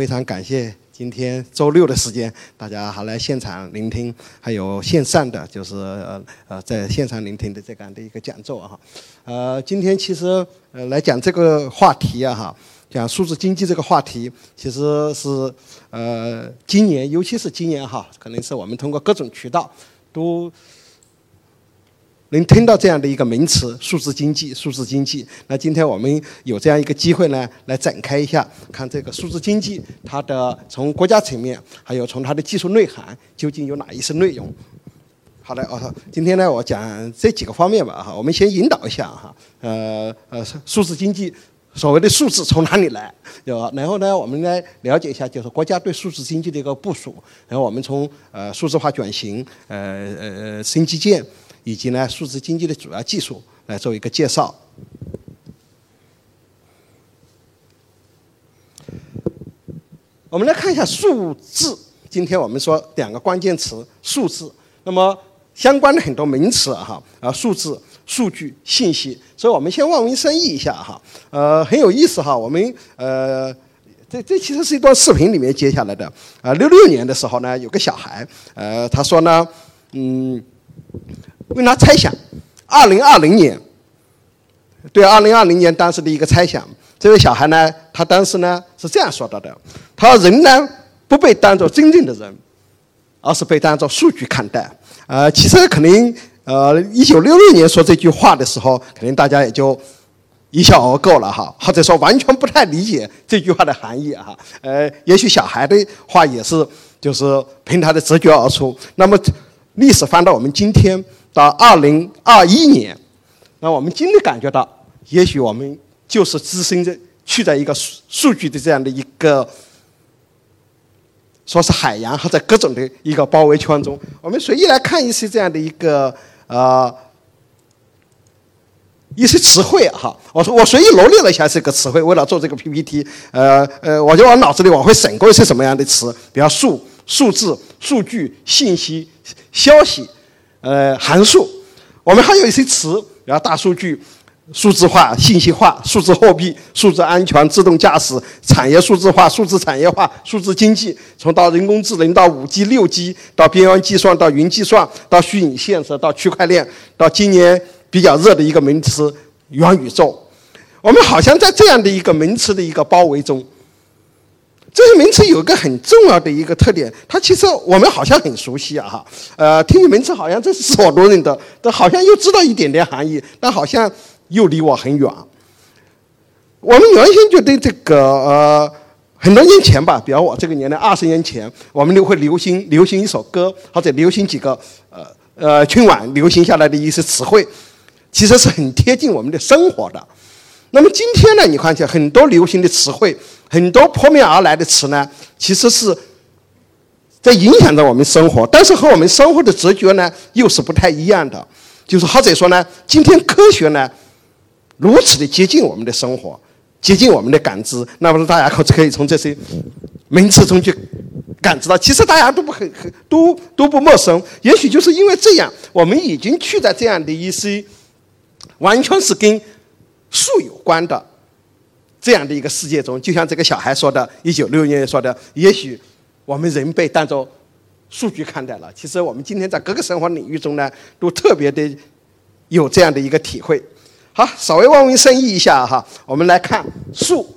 非常感谢今天周六的时间，大家还来现场聆听，还有线上的就是呃呃在现场聆听的这样的一个讲座哈。呃，今天其实呃来讲这个话题啊哈，讲数字经济这个话题，其实是呃今年，尤其是今年哈，可能是我们通过各种渠道都。能听到这样的一个名词“数字经济”，数字经济。那今天我们有这样一个机会呢，来展开一下，看这个数字经济它的从国家层面，还有从它的技术内涵，究竟有哪一些内容。好的，哦，今天呢，我讲这几个方面吧，哈，我们先引导一下哈，呃呃，数字经济所谓的数字从哪里来？有，然后呢，我们来了解一下，就是国家对数字经济的一个部署。然后我们从呃数字化转型，呃呃呃新基建。以及呢，数字经济的主要技术来做一个介绍。我们来看一下数字。今天我们说两个关键词：数字。那么相关的很多名词哈啊，数字、数据、信息。所以我们先望文生义一下哈。呃，很有意思哈。我们呃，这这其实是一段视频里面接下来的。啊，六六年的时候呢，有个小孩，呃，他说呢，嗯。问他猜想，二零二零年，对二零二零年当时的一个猜想，这位小孩呢，他当时呢是这样说到的：他说人呢不被当作真正的人，而是被当作数据看待。呃，其实可能呃，一九六六年说这句话的时候，可能大家也就一笑而过了哈，或者说完全不太理解这句话的含义哈。呃，也许小孩的话也是就是凭他的直觉而出。那么历史翻到我们今天。到二零二一年，那我们今天感觉到，也许我们就是置身在去在一个数数据的这样的一个，说是海洋或者各种的一个包围圈中。我们随意来看一些这样的一个呃一些词汇哈。我说我随意罗列了一下这个词汇，为了做这个 PPT，呃呃，我就往脑子里往回省过一些什么样的词，比方数、数字、数据、信息、消息。呃，函数，我们还有一些词，比如大数据、数字化、信息化、数字货币、数字安全、自动驾驶、产业数字化、数字产业化、数字经济，从到人工智能到五 G、六 G，到边缘计算，到云计算，到虚拟现实，到区块链，到今年比较热的一个名词元宇宙，我们好像在这样的一个名词的一个包围中。这些名词有个很重要的一个特点，它其实我们好像很熟悉啊，哈，呃，听名词好像这是所多人的，但好像又知道一点点含义，但好像又离我很远。我们原先就对这个呃，很多年前吧，比如我这个年代，二十年前，我们就会流行流行一首歌，或者流行几个呃呃春晚流行下来的一些词汇，其实是很贴近我们的生活的。那么今天呢，你看起来很多流行的词汇。很多扑面而来的词呢，其实是在影响着我们生活，但是和我们生活的直觉呢又是不太一样的。就是或者说呢，今天科学呢如此的接近我们的生活，接近我们的感知，那么大家可可以从这些名词中去感知到，其实大家都不很很都都不陌生。也许就是因为这样，我们已经去在这样的一些完全是跟数有关的。这样的一个世界中，就像这个小孩说的，一九六六年说的，也许我们人被当作数据看待了。其实我们今天在各个生活领域中呢，都特别的有这样的一个体会。好，稍微望文生义一下哈，我们来看数。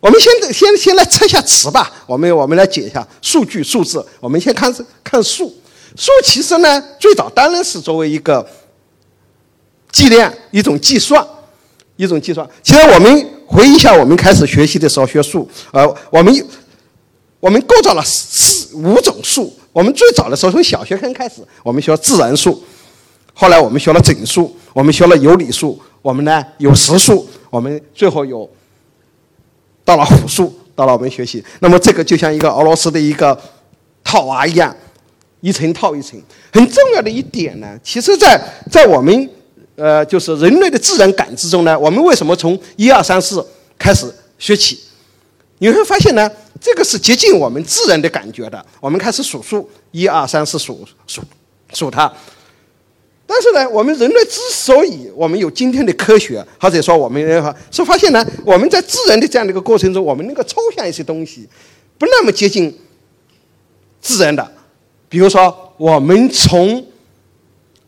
我们先先先来测一下词吧。我们我们来解一下数据数字。我们先看看数。数其实呢，最早当然是作为一个计量，一种计算。一种计算，其实我们回忆一下，我们开始学习的时候学数，呃，我们我们构造了四五种数。我们最早的时候从小学生开始，我们学自然数，后来我们学了整数，我们学了有理数，我们呢有实数，我们最后有到了复数，到了我们学习。那么这个就像一个俄罗斯的一个套娃一样，一层套一层。很重要的一点呢，其实，在在我们。呃，就是人类的自然感知中呢，我们为什么从一二三四开始学起？你会发现呢，这个是接近我们自然的感觉的。我们开始数数，一二三四数数数它。但是呢，我们人类之所以我们有今天的科学，或者说我们是发现呢，我们在自然的这样的一个过程中，我们能够抽象一些东西，不那么接近自然的。比如说，我们从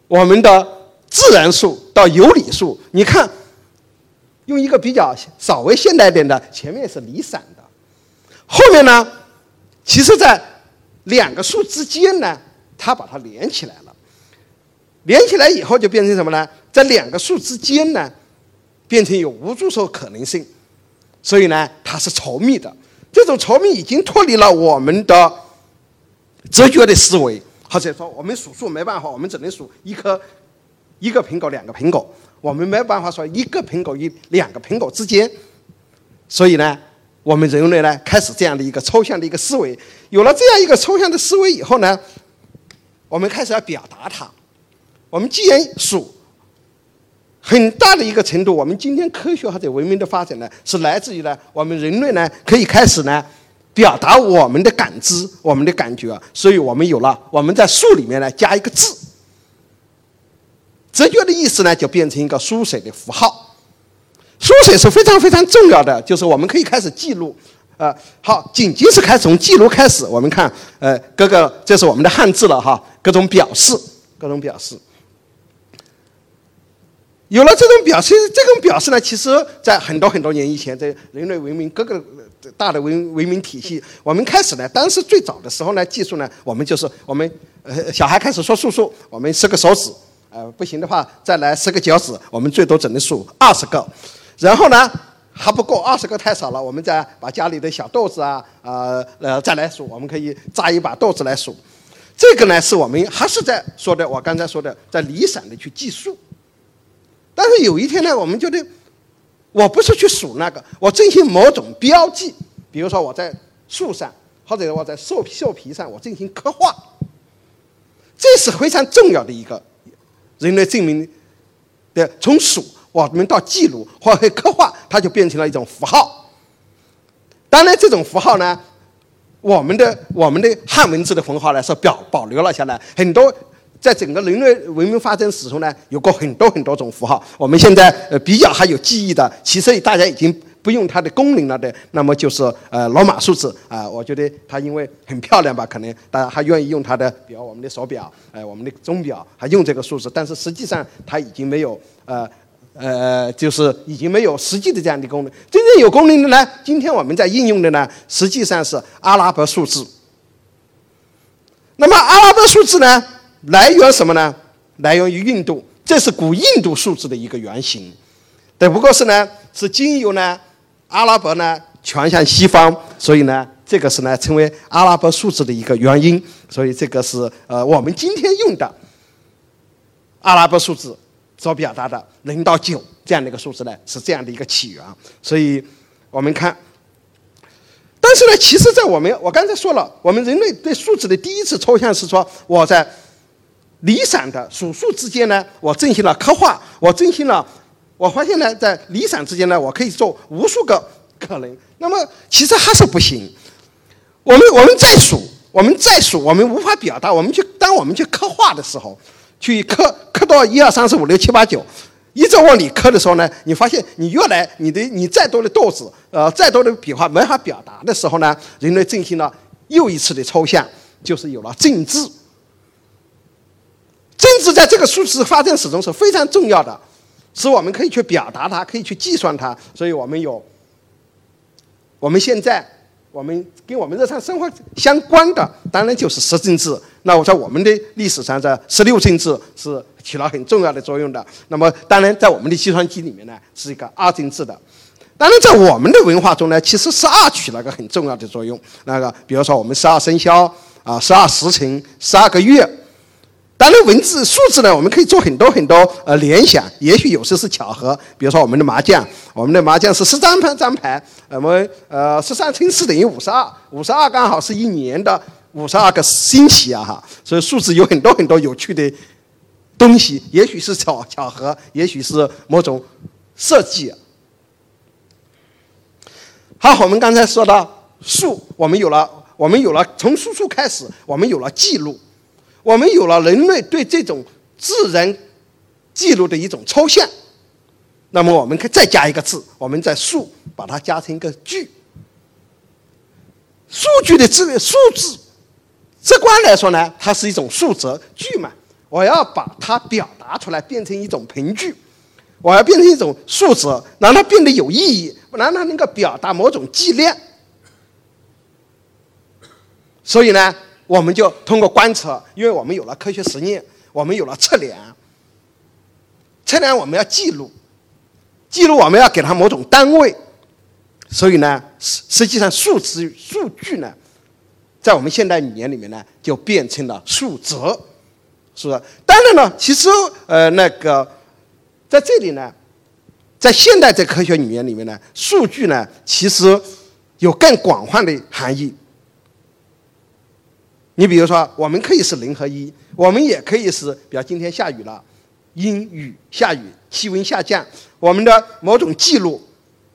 我们的自然数到有理数，你看，用一个比较稍微现代点的，前面是离散的，后面呢，其实在两个数之间呢，它把它连起来了。连起来以后就变成什么呢？在两个数之间呢，变成有无数种可能性，所以呢，它是稠密的。这种稠密已经脱离了我们的哲学的思维，或者说我们数数没办法，我们只能数一颗一个苹果、两个苹果，我们没办法说一个苹果与两个苹果之间。所以呢，我们人类呢开始这样的一个抽象的一个思维。有了这样一个抽象的思维以后呢，我们开始要表达它。我们既然数，很大的一个程度，我们今天科学或者文明的发展呢，是来自于呢，我们人类呢可以开始呢表达我们的感知、我们的感觉，所以我们有了我们在数里面呢加一个字，直觉的意思呢就变成一个书写的符号，书写是非常非常重要的，就是我们可以开始记录，呃，好，仅仅是开始从记录开始，我们看，呃，各个这是我们的汉字了哈，各种表示，各种表示。有了这种表示，这种表示呢，其实在很多很多年以前，在人类文明各个大的文文明体系，我们开始呢，当时最早的时候呢，技术呢，我们就是我们呃小孩开始说数数，我们十个手指，呃不行的话再来十个脚趾，我们最多只能数二十个，然后呢还不够，二十个太少了，我们再把家里的小豆子啊呃呃再来数，我们可以扎一把豆子来数，这个呢是我们还是在说的，我刚才说的，在离散的去计数。但是有一天呢，我们觉得，我不是去数那个，我进行某种标记，比如说我在树上，或者我在兽兽皮上，我进行刻画，这是非常重要的一个人类证明的。从数我们到记录或者刻画，它就变成了一种符号。当然，这种符号呢，我们的我们的汉文字的符号呢是表保留了下来很多。在整个人类文明发展史中呢，有过很多很多种符号。我们现在呃比较还有记忆的，其实大家已经不用它的功能了的。那么就是呃罗马数字啊，我觉得它因为很漂亮吧，可能大家还愿意用它的，比如我们的手表，呃我们的钟表还用这个数字。但是实际上它已经没有呃呃就是已经没有实际的这样的功能。真正有功能的呢，今天我们在应用的呢，实际上是阿拉伯数字。那么阿拉伯数字呢？来源什么呢？来源于印度，这是古印度数字的一个原型，只不过是呢，是经由呢阿拉伯呢传向西方，所以呢，这个是呢成为阿拉伯数字的一个原因。所以这个是呃我们今天用的阿拉伯数字所表达的零到九这样的一个数字呢，是这样的一个起源。所以我们看，但是呢，其实，在我们我刚才说了，我们人类对数字的第一次抽象是说我在。离散的数数之间呢，我进行了刻画，我进行了，我发现呢，在离散之间呢，我可以做无数个可能。那么其实还是不行。我们我们再数，我们再数，我们无法表达。我们去当我们去刻画的时候，去刻刻到一二三四五六七八九，一直往里刻的时候呢，你发现你越来你的你再多的豆子，呃，再多的笔画没法表达的时候呢，人类进行了又一次的抽象，就是有了政治。政治在这个数字发展史中是非常重要的，是我们可以去表达它，可以去计算它。所以我们有，我们现在我们跟我们日常生活相关的，当然就是十进制。那我在我们的历史上，在十六进制是起了很重要的作用的。那么当然在我们的计算机里面呢，是一个二进制的。当然在我们的文化中呢，其实十二起了个很重要的作用。那个比如说我们十二生肖啊，十二时辰，十二个月。当然，文字数字呢，我们可以做很多很多呃联想，也许有时是巧合。比如说我们的麻将，我们的麻将是十张牌张牌，我们呃十三乘四等于五十二，五十二刚好是一年的五十二个星期啊哈。所以数字有很多很多有趣的东西，也许是巧巧合，也许是某种设计。好，我们刚才说到数，我们有了，我们有了从数数开始，我们有了记录。我们有了人类对这种自然记录的一种抽象。那么我们可以再加一个字，我们在数把它加成一个句。数据的字数字，直观来说呢，它是一种数则句嘛。我要把它表达出来，变成一种凭据，我要变成一种数值，让它变得有意义，让它能够表达某种计量。所以呢，我们就通过观测，因为我们有了科学实验，我们有了测量，测量我们要记录。记录我们要给它某种单位，所以呢，实实际上数字数据呢，在我们现代语言里面呢，就变成了数值，是不是？当然了，其实呃那个在这里呢，在现代这科学语言里面呢，数据呢其实有更广泛的含义。你比如说，我们可以是零和一，我们也可以是，比如今天下雨了。阴雨下雨，气温下降，我们的某种记录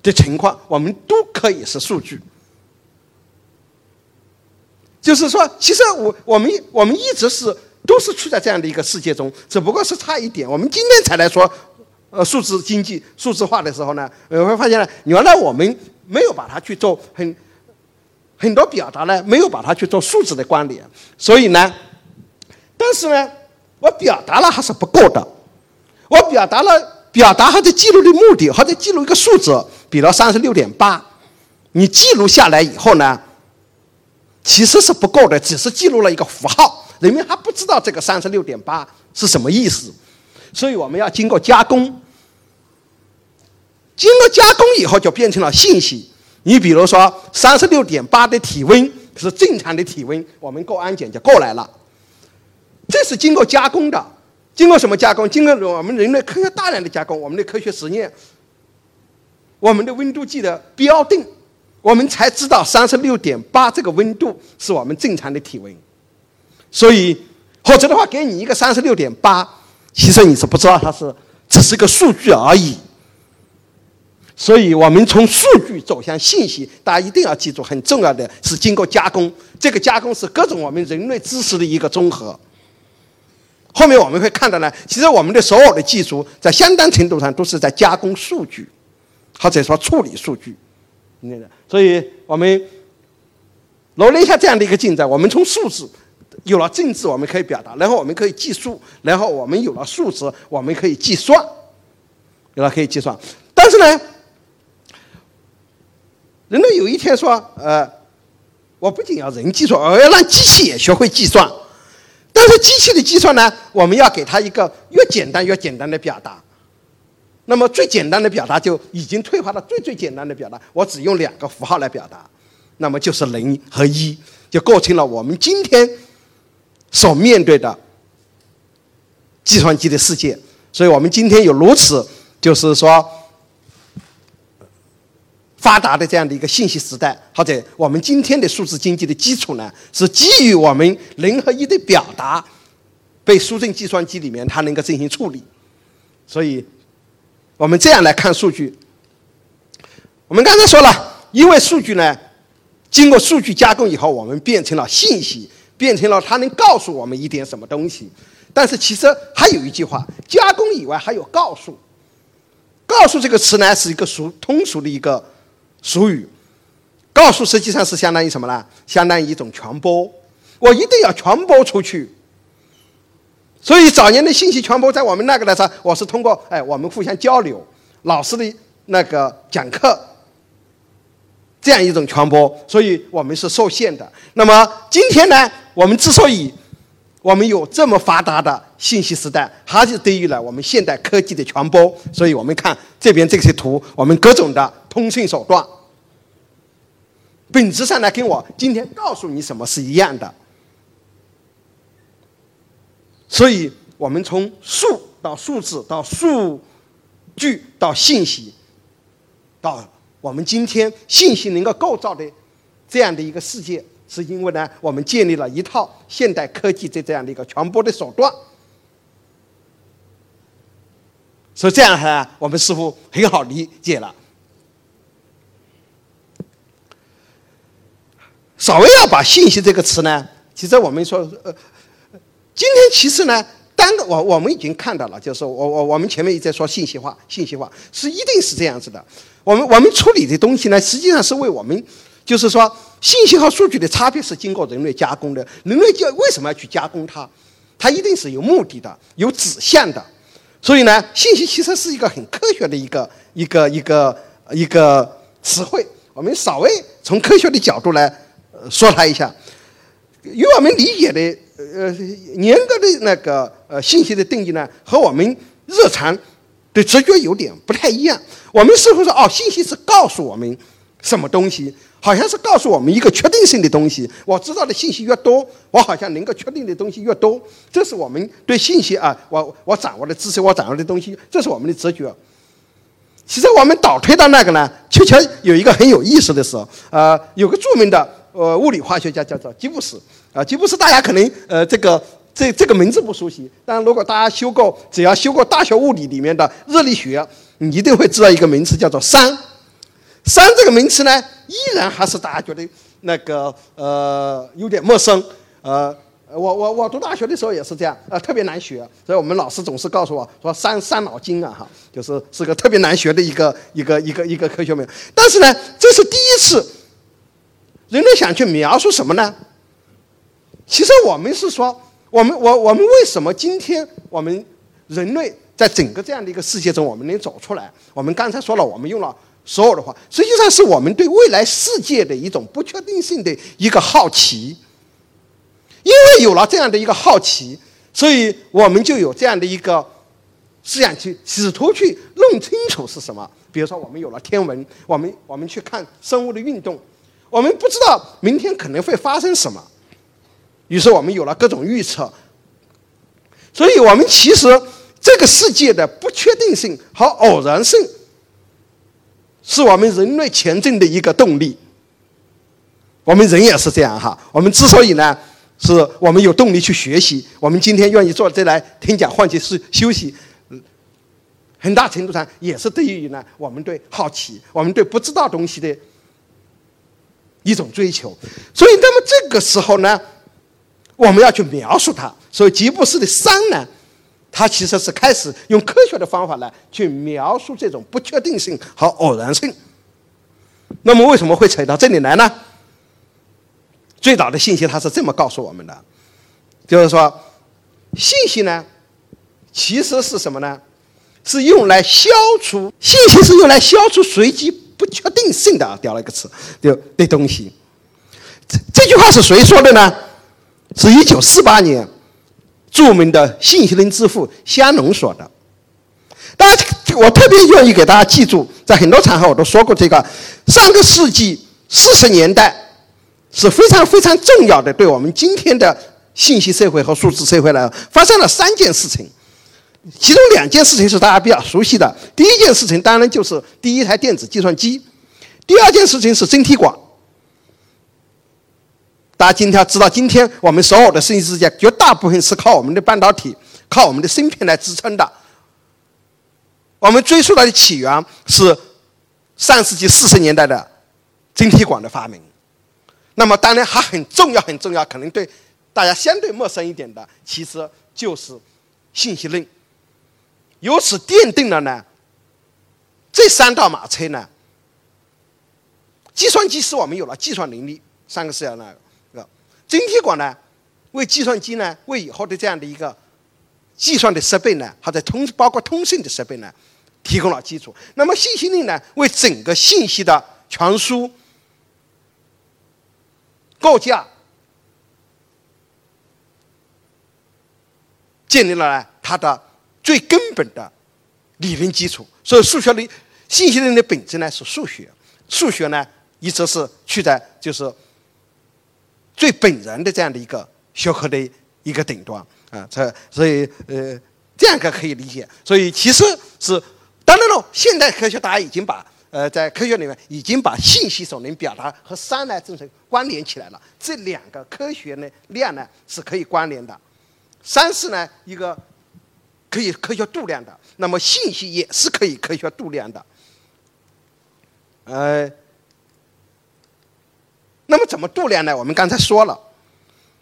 的情况，我们都可以是数据。就是说，其实我我们我们一直是都是处在这样的一个世界中，只不过是差一点。我们今天才来说，呃，数字经济、数字化的时候呢，你会发现呢，原来我们没有把它去做很很多表达呢，没有把它去做数字的关联。所以呢，但是呢，我表达了还是不够的。我表达了表达或者记录的目的，或者记录一个数字，比如三十六点八，你记录下来以后呢，其实是不够的，只是记录了一个符号，人们还不知道这个三十六点八是什么意思，所以我们要经过加工，经过加工以后就变成了信息。你比如说三十六点八的体温是正常的体温，我们过安检就过来了，这是经过加工的。经过什么加工？经过我们人类科学大量的加工，我们的科学实验，我们的温度计的标定，我们才知道三十六点八这个温度是我们正常的体温。所以，否则的话，给你一个三十六点八，其实你是不知道它是只是个数据而已。所以我们从数据走向信息，大家一定要记住，很重要的是经过加工，这个加工是各种我们人类知识的一个综合。后面我们会看到呢，其实我们的所有的技术在相当程度上都是在加工数据，或者说处理数据。那个所以我们罗列一下这样的一个进展：我们从数字有了政治，我们可以表达；然后我们可以计数；然后我们有了数值，我们可以计算，有了可以计算。但是呢，人类有一天说：“呃，我不仅要人计算，我要让机器也学会计算。”但是机器的计算呢，我们要给它一个越简单越简单的表达。那么最简单的表达就已经退化到最最简单的表达，我只用两个符号来表达，那么就是零和一，就构成了我们今天所面对的计算机的世界。所以我们今天有如此，就是说。发达的这样的一个信息时代，或者我们今天的数字经济的基础呢，是基于我们零和一的表达被输进计算机里面，它能够进行处理。所以，我们这样来看数据。我们刚才说了，因为数据呢，经过数据加工以后，我们变成了信息，变成了它能告诉我们一点什么东西。但是其实还有一句话，加工以外还有告诉。告诉这个词呢，是一个俗通俗的一个。俗语，告诉实际上是相当于什么呢？相当于一种传播，我一定要传播出去。所以早年的信息传播，在我们那个来说，我是通过哎，我们互相交流，老师的那个讲课，这样一种传播，所以我们是受限的。那么今天呢，我们之所以我们有这么发达的信息时代，还是得益于了我们现代科技的传播。所以我们看这边这些图，我们各种的。通讯手段，本质上呢，跟我今天告诉你什么是一样的。所以，我们从数到数字到数据到信息，到我们今天信息能够构造的这样的一个世界，是因为呢，我们建立了一套现代科技的这样的一个传播的手段。所以这样呢，我们似乎很好理解了。稍微要把“信息”这个词呢，其实我们说，呃，今天其实呢，单个我我们已经看到了，就是我我我们前面一直在说信息化，信息化是一定是这样子的。我们我们处理的东西呢，实际上是为我们，就是说信息和数据的差别是经过人类加工的。人类就为什么要去加工它？它一定是有目的的，有指向的。所以呢，信息其实是一个很科学的一个一个一个一个词汇。我们稍微从科学的角度来说它一下，与我们理解的呃严格的那个呃信息的定义呢，和我们日常的直觉有点不太一样。我们似乎说哦，信息是告诉我们什么东西，好像是告诉我们一个确定性的东西。我知道的信息越多，我好像能够确定的东西越多。这是我们对信息啊，我我掌握的知识，我掌握的东西，这是我们的直觉。其实我们倒推到那个呢，确切有一个很有意思的事，呃，有个著名的呃物理化学家叫做吉布斯，啊，吉布斯大家可能呃这个这这个名字不熟悉，但如果大家修过，只要修过大学物理里面的热力学。你一定会知道一个名词叫做“熵”，“熵”这个名词呢，依然还是大家觉得那个呃有点陌生。呃，我我我读大学的时候也是这样，呃，特别难学，所以我们老师总是告诉我说“三三脑筋啊”哈，就是是个特别难学的一个一个一个一个科学名。但是呢，这是第一次，人类想去描述什么呢？其实我们是说，我们我我们为什么今天我们人类？在整个这样的一个世界中，我们能走出来。我们刚才说了，我们用了所有的话，实际上是我们对未来世界的一种不确定性的一个好奇。因为有了这样的一个好奇，所以我们就有这样的一个思想去试图去弄清楚是什么。比如说，我们有了天文，我们我们去看生物的运动，我们不知道明天可能会发生什么，于是我们有了各种预测。所以我们其实。这个世界的不确定性和偶然性，是我们人类前进的一个动力。我们人也是这样哈。我们之所以呢，是我们有动力去学习，我们今天愿意坐这来听讲或者是休息，很大程度上也是对于呢我们对好奇、我们对不知道东西的一种追求。所以，那么这个时候呢，我们要去描述它。所以，吉布斯的山呢？他其实是开始用科学的方法来去描述这种不确定性和偶然性。那么为什么会扯到这里来呢？最早的信息它是这么告诉我们的，就是说，信息呢，其实是什么呢？是用来消除信息是用来消除随机不确定性的啊，掉了一个词，就的东西。这这句话是谁说的呢？是一九四八年。著名的信息论之父香农说的，大家我特别愿意给大家记住，在很多场合我都说过这个。上个世纪四十年代是非常非常重要的，对我们今天的信息社会和数字社会来发生了三件事情，其中两件事情是大家比较熟悉的。第一件事情当然就是第一台电子计算机，第二件事情是晶体管。大家今天知道，今天我们所有的信息世界绝大部分是靠我们的半导体、靠我们的芯片来支撑的。我们追溯它的起源是上世纪四十年代的晶体管的发明。那么，当然还很重要、很重要，可能对大家相对陌生一点的，其实就是信息论。由此奠定了呢，这三道马车呢，计算机使我们有了计算能力，三个是要那个。晶体管呢，为计算机呢，为以后的这样的一个计算的设备呢，或者通包括通信的设备呢，提供了基础。那么信息论呢，为整个信息的传输、构架建立了它的最根本的理论基础。所以，数学的信息论的本质呢是数学，数学呢一直是去在就是。最本然的这样的一个学科的一个顶端啊，这所以呃这样个可以理解。所以其实是当然了，现代科学大家已经把呃在科学里面已经把信息所能表达和三呢正式关联起来了。这两个科学呢量呢是可以关联的，三是呢一个可以科学度量的，那么信息也是可以科学度量的，呃。那么怎么度量呢？我们刚才说了，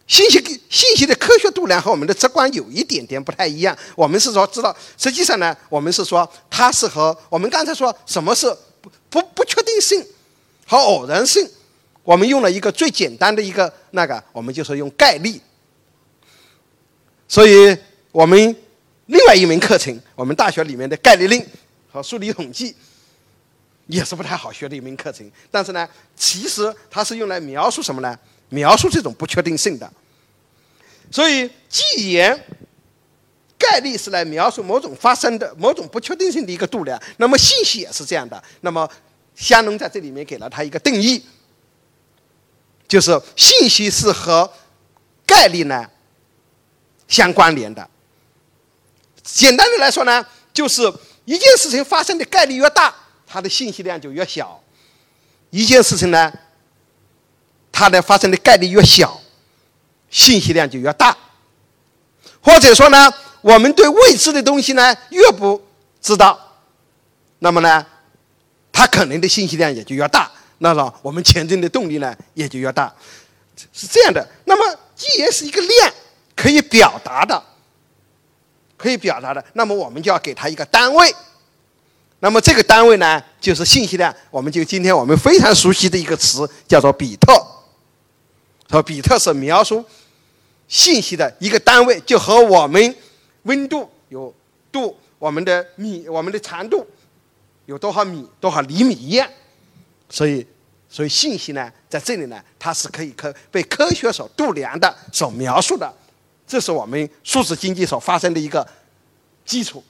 信息信息的科学度量和我们的直观有一点点不太一样。我们是说知道，实际上呢，我们是说它是和我们刚才说什么是不不不确定性和偶然性，我们用了一个最简单的一个那个，我们就是用概率。所以我们另外一门课程，我们大学里面的概率论和数理统计。也是不太好学的一门课程，但是呢，其实它是用来描述什么呢？描述这种不确定性的。所以，既然概率是来描述某种发生的某种不确定性的一个度量，那么信息也是这样的。那么，香农在这里面给了它一个定义，就是信息是和概率呢相关联的。简单的来说呢，就是一件事情发生的概率越大。它的信息量就越小，一件事情呢，它的发生的概率越小，信息量就越大。或者说呢，我们对未知的东西呢越不知道，那么呢，它可能的信息量也就越大，那么我们前进的动力呢也就越大，是这样的。那么既然是一个量，可以表达的，可以表达的，那么我们就要给它一个单位。那么这个单位呢，就是信息量。我们就今天我们非常熟悉的一个词，叫做比特。说比特是描述信息的一个单位，就和我们温度有度，我们的米，我们的长度有多少米、多少厘米一样。所以，所以信息呢，在这里呢，它是可以科被科学所度量的、所描述的。这是我们数字经济所发生的一个基础。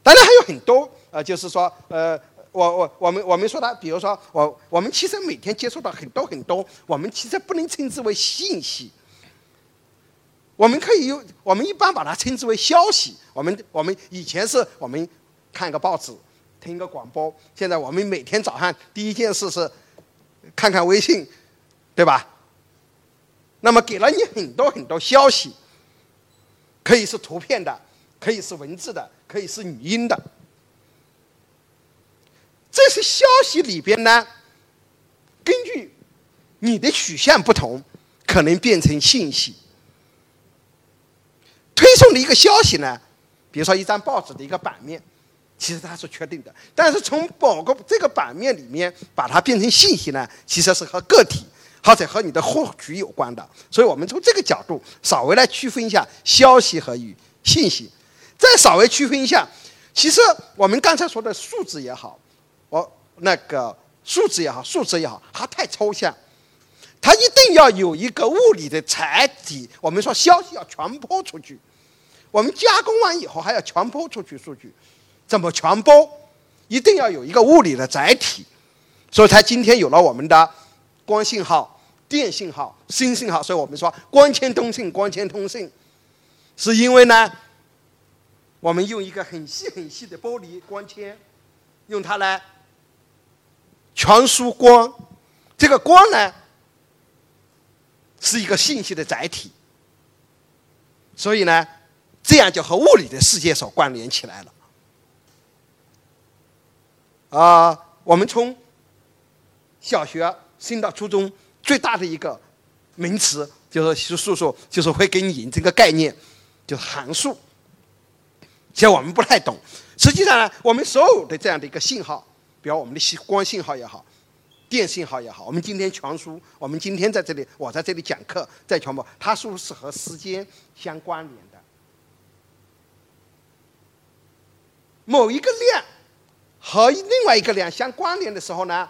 当然还有很多，呃，就是说，呃，我我我们我们说的，比如说，我我们其实每天接触到很多很多，我们其实不能称之为信息，我们可以用，我们一般把它称之为消息。我们我们以前是我们看个报纸，听个广播，现在我们每天早上第一件事是看看微信，对吧？那么给了你很多很多消息，可以是图片的，可以是文字的。可以是语音的，这些消息里边呢，根据你的取向不同，可能变成信息。推送的一个消息呢，比如说一张报纸的一个版面，其实它是确定的，但是从某个这个版面里面把它变成信息呢，其实是和个体或者和你的获取有关的。所以我们从这个角度稍微来区分一下消息和与信息。再稍微区分一下，其实我们刚才说的数字也好，我那个数字也好，数字也好，它太抽象，它一定要有一个物理的载体。我们说消息要传播出去，我们加工完以后还要传播出去数据，怎么传播？一定要有一个物理的载体，所以才今天有了我们的光信号、电信号、新信号。所以我们说光纤通信，光纤通信，是因为呢。我们用一个很细很细的玻璃光纤，用它来传输光。这个光呢，是一个信息的载体，所以呢，这样就和物理的世界所关联起来了。啊，我们从小学升到初中，最大的一个名词就是数数，就是会给你引这个概念，就是函数。其实我们不太懂，实际上呢，我们所有的这样的一个信号，比如我们的信光信号也好，电信号也好，我们今天传输，我们今天在这里，我在这里讲课，在传播，它是不是和时间相关联的？某一个量和另外一个量相关联的时候呢，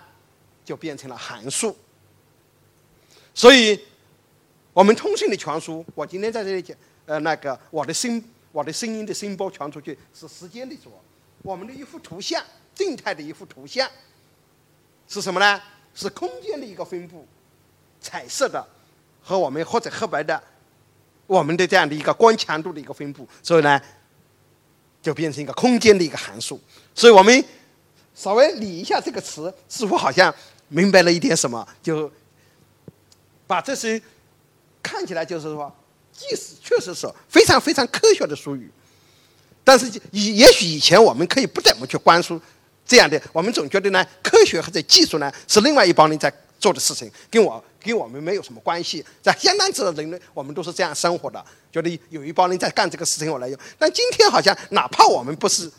就变成了函数。所以，我们通讯的传输，我今天在这里讲，呃，那个我的声。我的声音的声波传出去是时间的轴，我们的一幅图像，静态的一幅图像，是什么呢？是空间的一个分布，彩色的和我们或者黑白的，我们的这样的一个光强度的一个分布，所以呢，就变成一个空间的一个函数。所以我们稍微理一下这个词，似乎好像明白了一点什么，就把这些看起来就是说。即使确实是非常非常科学的术语，但是以也许以前我们可以不怎么去关注这样的，我们总觉得呢，科学或者技术呢是另外一帮人在做。的事情，跟我跟我们没有什么关系。在相当之人类，我们都是这样生活的，觉得有一帮人在干这个事情，我来用。但今天好像，哪怕我们不是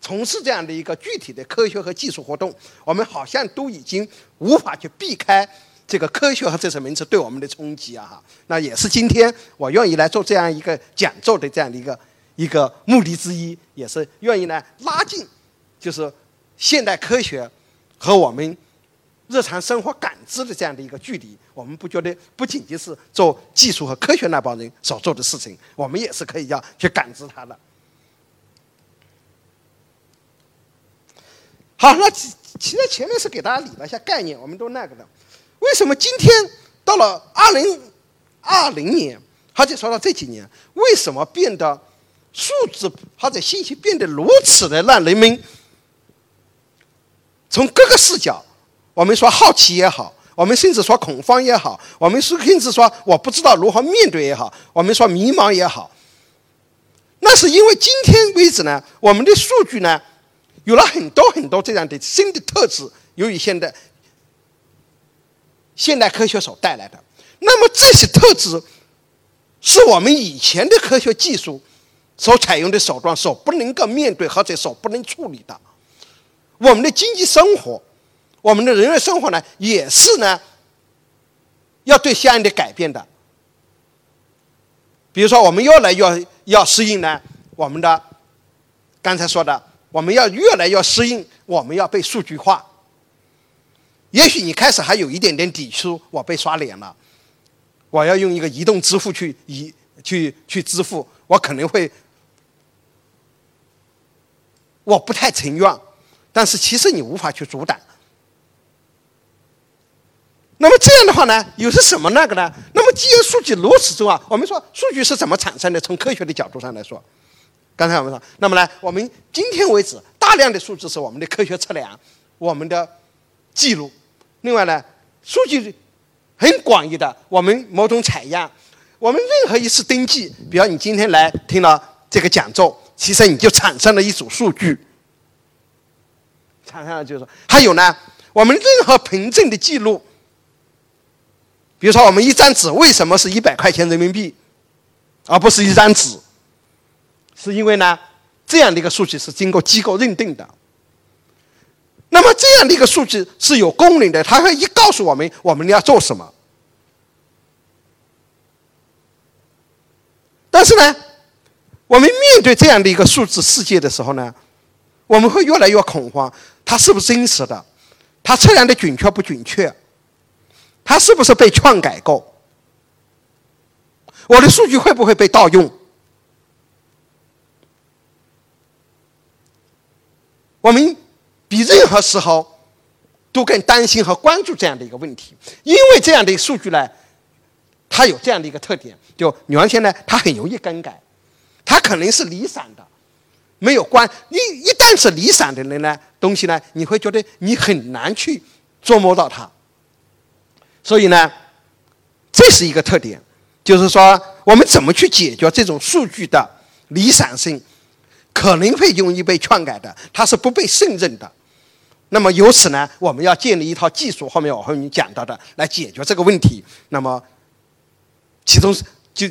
从事这样的一个具体的科学和技术活动，我们好像都已经无法去避开这个科学和这些名词对我们的冲击啊！哈，那也是今天我愿意来做这样一个讲座的这样的一个一个目的之一，也是愿意呢拉近，就是现代科学和我们。日常生活感知的这样的一个距离，我们不觉得不仅仅是做技术和科学那帮人所做的事情，我们也是可以要去感知它的。好，那其实前面是给大家理了一下概念，我们都那个的。为什么今天到了二零二零年，或者说到这几年，为什么变得数字或者信息变得如此的让人们从各个视角？我们说好奇也好，我们甚至说恐慌也好，我们说甚至说我不知道如何面对也好，我们说迷茫也好，那是因为今天为止呢，我们的数据呢，有了很多很多这样的新的特质，由于现在现代科学所带来的，那么这些特质是我们以前的科学技术所采用的手段所不能够面对或者所不能处理的，我们的经济生活。我们的人类生活呢，也是呢，要对相应的改变的。比如说，我们越来越要适应呢，我们的刚才说的，我们要越来越适应，我们要被数据化。也许你开始还有一点点抵触，我被刷脸了，我要用一个移动支付去移去去支付，我可能会，我不太情愿，但是其实你无法去阻挡。那么这样的话呢，又是什么那个呢？那么既然数据如此重要，我们说数据是怎么产生的？从科学的角度上来说，刚才我们说，那么呢，我们今天为止大量的数字是我们的科学测量，我们的记录。另外呢，数据很广义的，我们某种采样，我们任何一次登记，比如你今天来听了这个讲座，其实你就产生了一组数据，产生了就是说，还有呢，我们任何凭证的记录。比如说，我们一张纸为什么是一百块钱人民币，而不是一张纸？是因为呢，这样的一个数据是经过机构认定的。那么这样的一个数据是有功能的，它会一告诉我们我们要做什么。但是呢，我们面对这样的一个数字世界的时候呢，我们会越来越恐慌：它是不是真实的？它测量的准确不准确？它是不是被篡改过？我的数据会不会被盗用？我们任何时候都更担心和关注这样的一个问题，因为这样的数据呢，它有这样的一个特点，就原先呢，它很容易更改，它可能是离散的，没有关。一一旦是离散的人呢，东西呢，你会觉得你很难去琢磨到它。所以呢，这是一个特点，就是说我们怎么去解决这种数据的离散性，可能会容易被篡改的，它是不被胜任的。那么由此呢，我们要建立一套技术，后面我和你讲到的来解决这个问题。那么，其中就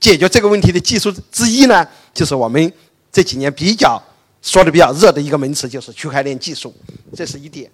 解决这个问题的技术之一呢，就是我们这几年比较说的比较热的一个名词，就是区块链技术。这是一点。